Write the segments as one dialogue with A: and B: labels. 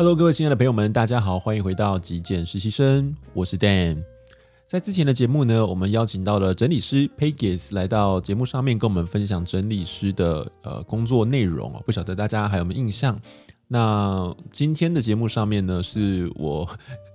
A: Hello，各位亲爱的朋友们，大家好，欢迎回到极简实习生，我是 Dan。在之前的节目呢，我们邀请到了整理师 Pegis 来到节目上面，跟我们分享整理师的呃工作内容哦。不晓得大家还有没有印象？那今天的节目上面呢，是我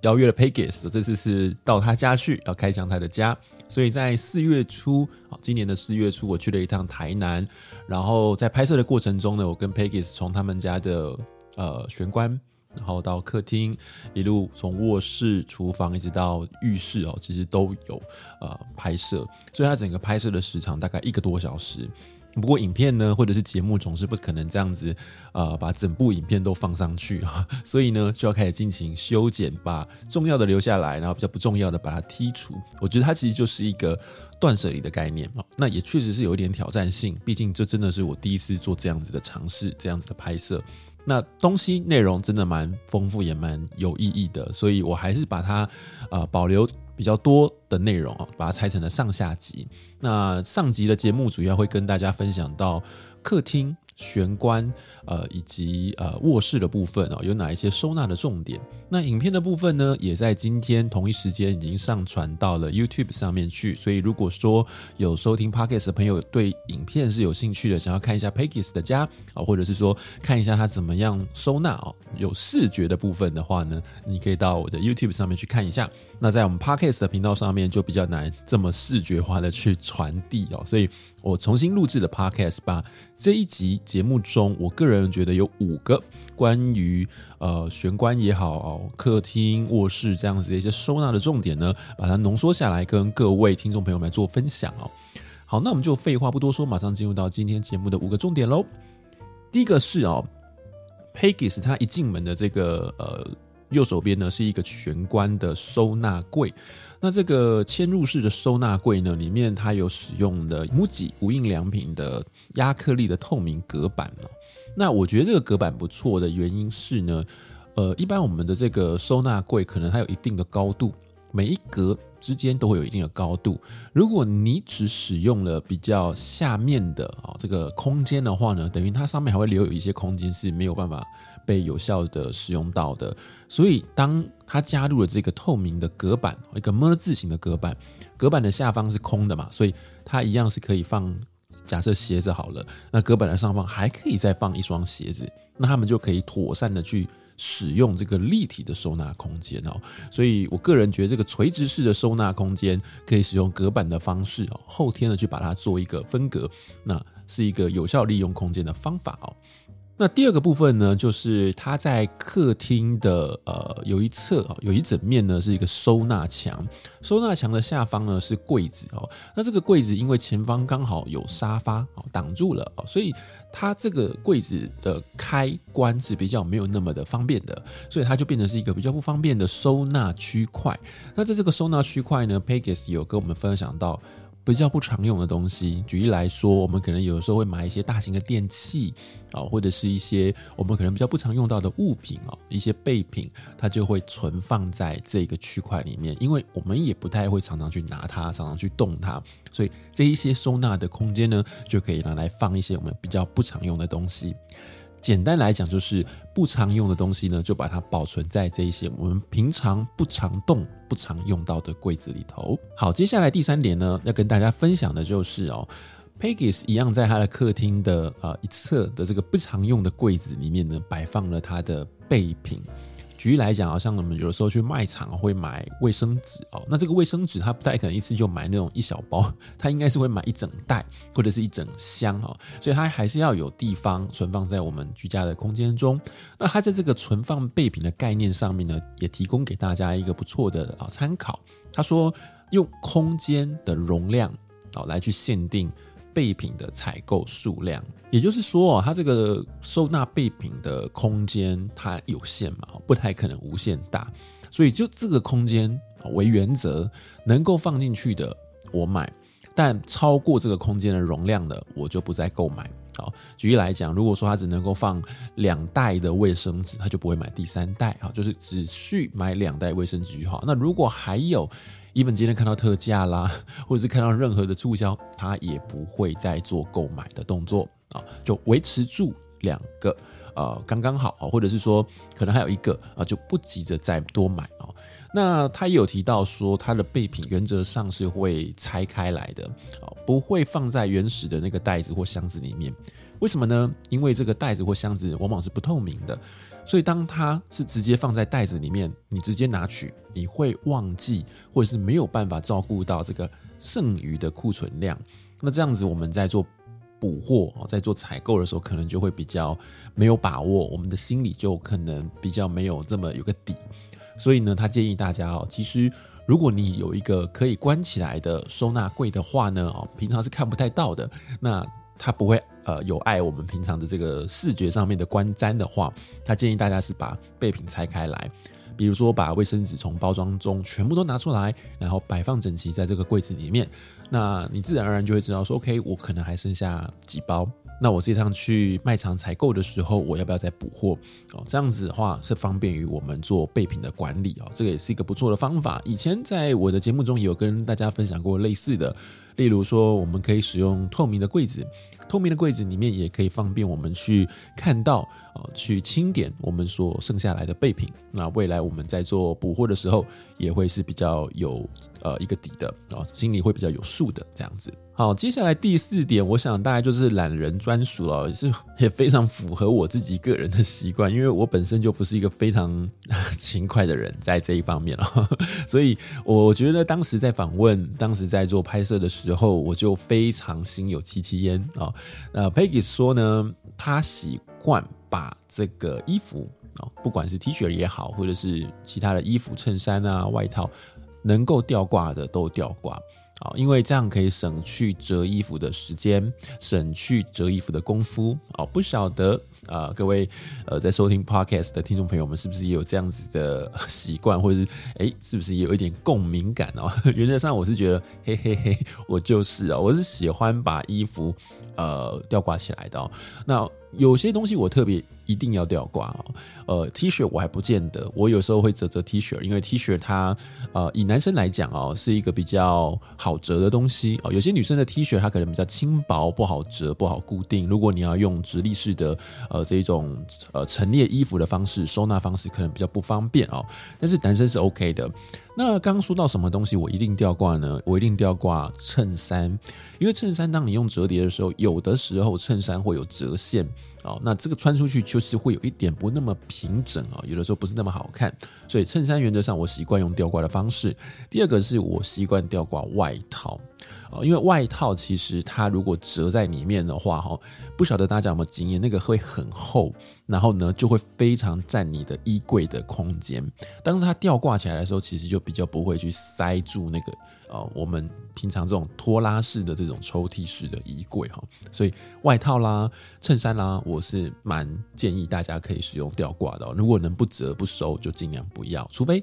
A: 邀约了 Pegis，这次是到他家去，要开箱他的家。所以在四月初，今年的四月初，我去了一趟台南，然后在拍摄的过程中呢，我跟 Pegis 从他们家的呃玄关。然后到客厅，一路从卧室、厨房一直到浴室哦，其实都有呃拍摄，所以它整个拍摄的时长大概一个多小时。不过影片呢，或者是节目总是不可能这样子呃把整部影片都放上去啊，所以呢就要开始进行修剪，把重要的留下来，然后比较不重要的把它剔除。我觉得它其实就是一个断舍离的概念啊，那也确实是有一点挑战性，毕竟这真的是我第一次做这样子的尝试，这样子的拍摄。那东西内容真的蛮丰富，也蛮有意义的，所以我还是把它呃保留比较多的内容啊，把它拆成了上下集。那上集的节目主要会跟大家分享到客厅。玄关，呃，以及呃卧室的部分哦，有哪一些收纳的重点？那影片的部分呢，也在今天同一时间已经上传到了 YouTube 上面去。所以如果说有收听 Podcast 的朋友对影片是有兴趣的，想要看一下 Pegis 的家啊，或者是说看一下他怎么样收纳哦，有视觉的部分的话呢，你可以到我的 YouTube 上面去看一下。那在我们 Podcast 的频道上面就比较难这么视觉化的去传递哦，所以我重新录制的 Podcast 把这一集。节目中，我个人觉得有五个关于呃玄关也好、哦、客厅、卧室这样子的一些收纳的重点呢，把它浓缩下来，跟各位听众朋友们做分享哦。好，那我们就废话不多说，马上进入到今天节目的五个重点喽。第一个是哦，Pegis 他一进门的这个呃。右手边呢是一个玄关的收纳柜，那这个嵌入式的收纳柜呢，里面它有使用的 MUJI 无印良品的压克力的透明隔板。那我觉得这个隔板不错的原因是呢，呃，一般我们的这个收纳柜可能它有一定的高度，每一格之间都会有一定的高度。如果你只使用了比较下面的啊这个空间的话呢，等于它上面还会留有一些空间是没有办法被有效的使用到的。所以，当它加入了这个透明的隔板，一个 ㄇ 字形的隔板，隔板的下方是空的嘛，所以它一样是可以放。假设鞋子好了，那隔板的上方还可以再放一双鞋子，那他们就可以妥善的去使用这个立体的收纳空间哦。所以我个人觉得，这个垂直式的收纳空间可以使用隔板的方式哦，后天的去把它做一个分隔，那是一个有效利用空间的方法哦。那第二个部分呢，就是它在客厅的呃有一侧啊，有一整面呢是一个收纳墙，收纳墙的下方呢是柜子哦。那这个柜子因为前方刚好有沙发哦挡住了哦，所以它这个柜子的开关是比较没有那么的方便的，所以它就变成是一个比较不方便的收纳区块。那在这个收纳区块呢，Pegis 有跟我们分享到。比较不常用的东西，举例来说，我们可能有时候会买一些大型的电器啊，或者是一些我们可能比较不常用到的物品啊，一些备品，它就会存放在这个区块里面，因为我们也不太会常常去拿它，常常去动它，所以这一些收纳的空间呢，就可以拿来放一些我们比较不常用的东西。简单来讲，就是不常用的东西呢，就把它保存在这一些我们平常不常动、不常用到的柜子里头。好，接下来第三点呢，要跟大家分享的就是哦，Pegis 一样在他的客厅的呃一侧的这个不常用的柜子里面呢，摆放了他的备品。举例来讲，好像我们有的时候去卖场会买卫生纸哦，那这个卫生纸它不太可能一次就买那种一小包，它应该是会买一整袋或者是一整箱哦，所以它还是要有地方存放在我们居家的空间中。那它在这个存放备品的概念上面呢，也提供给大家一个不错的啊参考。他说用空间的容量啊来去限定。备品的采购数量，也就是说啊，它这个收纳备品的空间它有限嘛，不太可能无限大，所以就这个空间为原则，能够放进去的我买，但超过这个空间的容量的，我就不再购买。好，举例来讲，如果说它只能够放两袋的卫生纸，它就不会买第三袋，好，就是只需买两袋卫生纸就好。那如果还有，一本今天看到特价啦，或者是看到任何的促销，他也不会再做购买的动作啊，就维持住两个呃刚刚好啊，或者是说可能还有一个啊，就不急着再多买哦。那他也有提到说，他的备品原则上是会拆开来的啊，不会放在原始的那个袋子或箱子里面。为什么呢？因为这个袋子或箱子往往是不透明的，所以当它是直接放在袋子里面，你直接拿取，你会忘记，或者是没有办法照顾到这个剩余的库存量。那这样子，我们在做补货，在做采购的时候，可能就会比较没有把握，我们的心里就可能比较没有这么有个底。所以呢，他建议大家哦，其实如果你有一个可以关起来的收纳柜的话呢，哦，平常是看不太到的，那它不会呃有碍我们平常的这个视觉上面的观瞻的话，他建议大家是把备品拆开来，比如说把卫生纸从包装中全部都拿出来，然后摆放整齐在这个柜子里面，那你自然而然就会知道说，OK，我可能还剩下几包。那我这趟去卖场采购的时候，我要不要再补货？哦，这样子的话是方便于我们做备品的管理哦，这个也是一个不错的方法。以前在我的节目中也有跟大家分享过类似的，例如说我们可以使用透明的柜子。透明的柜子里面也可以方便我们去看到，呃，去清点我们所剩下来的备品。那未来我们在做补货的时候，也会是比较有呃一个底的啊，心里会比较有数的这样子。好，接下来第四点，我想大概就是懒人专属了，也是也非常符合我自己个人的习惯，因为我本身就不是一个非常 勤快的人，在这一方面了，所以我觉得当时在访问，当时在做拍摄的时候，我就非常心有戚戚焉啊。呃，Peggy 说呢，他习惯把这个衣服啊，不管是 T 恤也好，或者是其他的衣服、衬衫啊、外套，能够吊挂的都吊挂。啊，因为这样可以省去折衣服的时间，省去折衣服的功夫。哦，不晓得啊，各位呃在收听 Podcast 的听众朋友们，是不是也有这样子的 习惯，或者是诶，是不是也有一点共鸣感哦？原则上我是觉得，嘿嘿嘿，我就是啊，我是喜欢把衣服呃吊挂起来的哦。那有些东西我特别一定要吊挂哦，呃，T 恤我还不见得，我有时候会折折 T 恤，因为 T 恤它呃以男生来讲哦是一个比较好折的东西哦，有些女生的 T 恤它可能比较轻薄，不好折，不好固定。如果你要用直立式的呃这一种呃陈列衣服的方式收纳方式，可能比较不方便哦。但是男生是 OK 的。那刚说到什么东西我一定吊挂呢？我一定吊挂衬衫，因为衬衫当你用折叠的时候，有的时候衬衫会有折线。哦，那这个穿出去就是会有一点不那么平整哦，有的时候不是那么好看，所以衬衫原则上我习惯用吊挂的方式。第二个是我习惯吊挂外套。哦，因为外套其实它如果折在里面的话，哈，不晓得大家有没有经验，那个会很厚，然后呢就会非常占你的衣柜的空间。当它吊挂起来的时候，其实就比较不会去塞住那个呃我们平常这种拖拉式的这种抽屉式的衣柜哈。所以外套啦、衬衫啦，我是蛮建议大家可以使用吊挂的。如果能不折不收，就尽量不要，除非。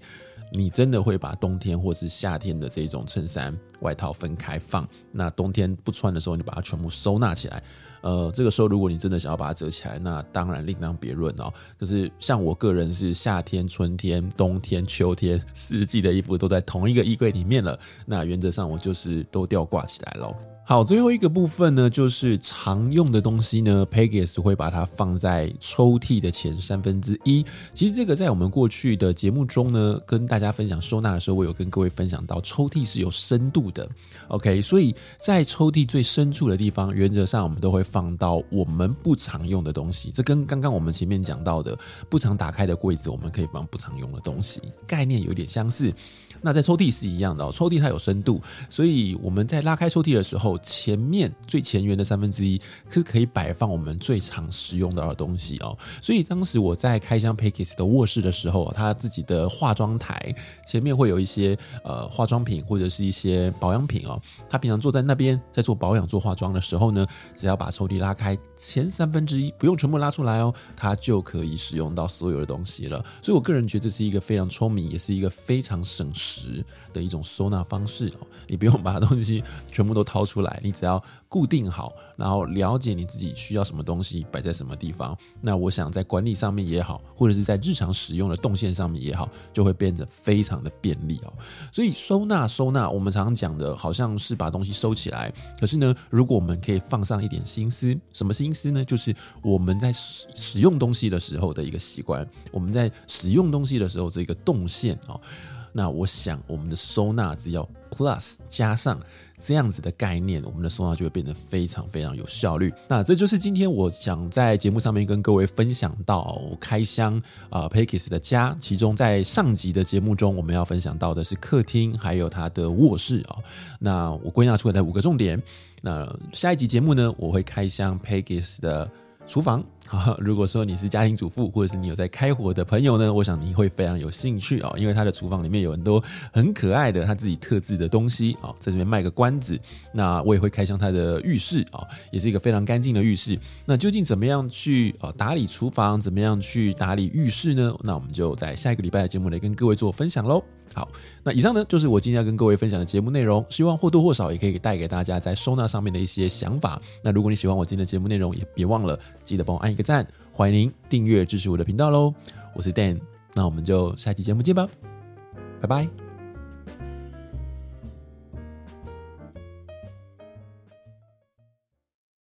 A: 你真的会把冬天或是夏天的这种衬衫、外套分开放？那冬天不穿的时候，你把它全部收纳起来。呃，这个时候如果你真的想要把它折起来，那当然另当别论哦。可是像我个人是夏天、春天、冬天、秋天四季的衣服都在同一个衣柜里面了，那原则上我就是都吊挂起来喽。好，最后一个部分呢，就是常用的东西呢，Peggy 会把它放在抽屉的前三分之一。其实这个在我们过去的节目中呢，跟大家分享收纳的时候，我有跟各位分享到，抽屉是有深度的。OK，所以在抽屉最深处的地方，原则上我们都会放到我们不常用的东西。这跟刚刚我们前面讲到的不常打开的柜子，我们可以放不常用的东西，概念有点相似。那在抽屉是一样的哦，抽屉它有深度，所以我们在拉开抽屉的时候，前面最前缘的三分之一是可以摆放我们最常使用到的东西哦。所以当时我在开箱 Peggy 的卧室的时候，他自己的化妆台前面会有一些呃化妆品或者是一些保养品哦。他平常坐在那边在做保养做化妆的时候呢，只要把抽屉拉开前三分之一，不用全部拉出来哦，他就可以使用到所有的东西了。所以我个人觉得这是一个非常聪明，也是一个非常省事时的一种收纳方式哦。你不用把东西全部都掏出来。你只要固定好，然后了解你自己需要什么东西摆在什么地方，那我想在管理上面也好，或者是在日常使用的动线上面也好，就会变得非常的便利哦。所以收纳收纳，我们常常讲的好像是把东西收起来，可是呢，如果我们可以放上一点心思，什么心思呢？就是我们在使使用东西的时候的一个习惯，我们在使用东西的时候这个动线哦。那我想，我们的收纳只要 plus 加上这样子的概念，我们的收纳就会变得非常非常有效率。那这就是今天我想在节目上面跟各位分享到开箱啊 Pegis 的家。其中在上集的节目中，我们要分享到的是客厅还有它的卧室啊。那我归纳出来的五个重点。那下一集节目呢，我会开箱 Pegis 的。厨房，好，如果说你是家庭主妇，或者是你有在开火的朋友呢，我想你会非常有兴趣哦，因为他的厨房里面有很多很可爱的他自己特制的东西啊，在这边卖个关子。那我也会开箱他的浴室啊，也是一个非常干净的浴室。那究竟怎么样去呃打理厨房，怎么样去打理浴室呢？那我们就在下一个礼拜的节目里跟各位做分享喽。好，那以上呢就是我今天要跟各位分享的节目内容，希望或多或少也可以带给大家在收纳上面的一些想法。那如果你喜欢我今天的节目内容，也别忘了记得帮我按个赞，欢迎您订阅支持我的频道喽。我是 Dan，那我们就下期节目见吧，拜拜。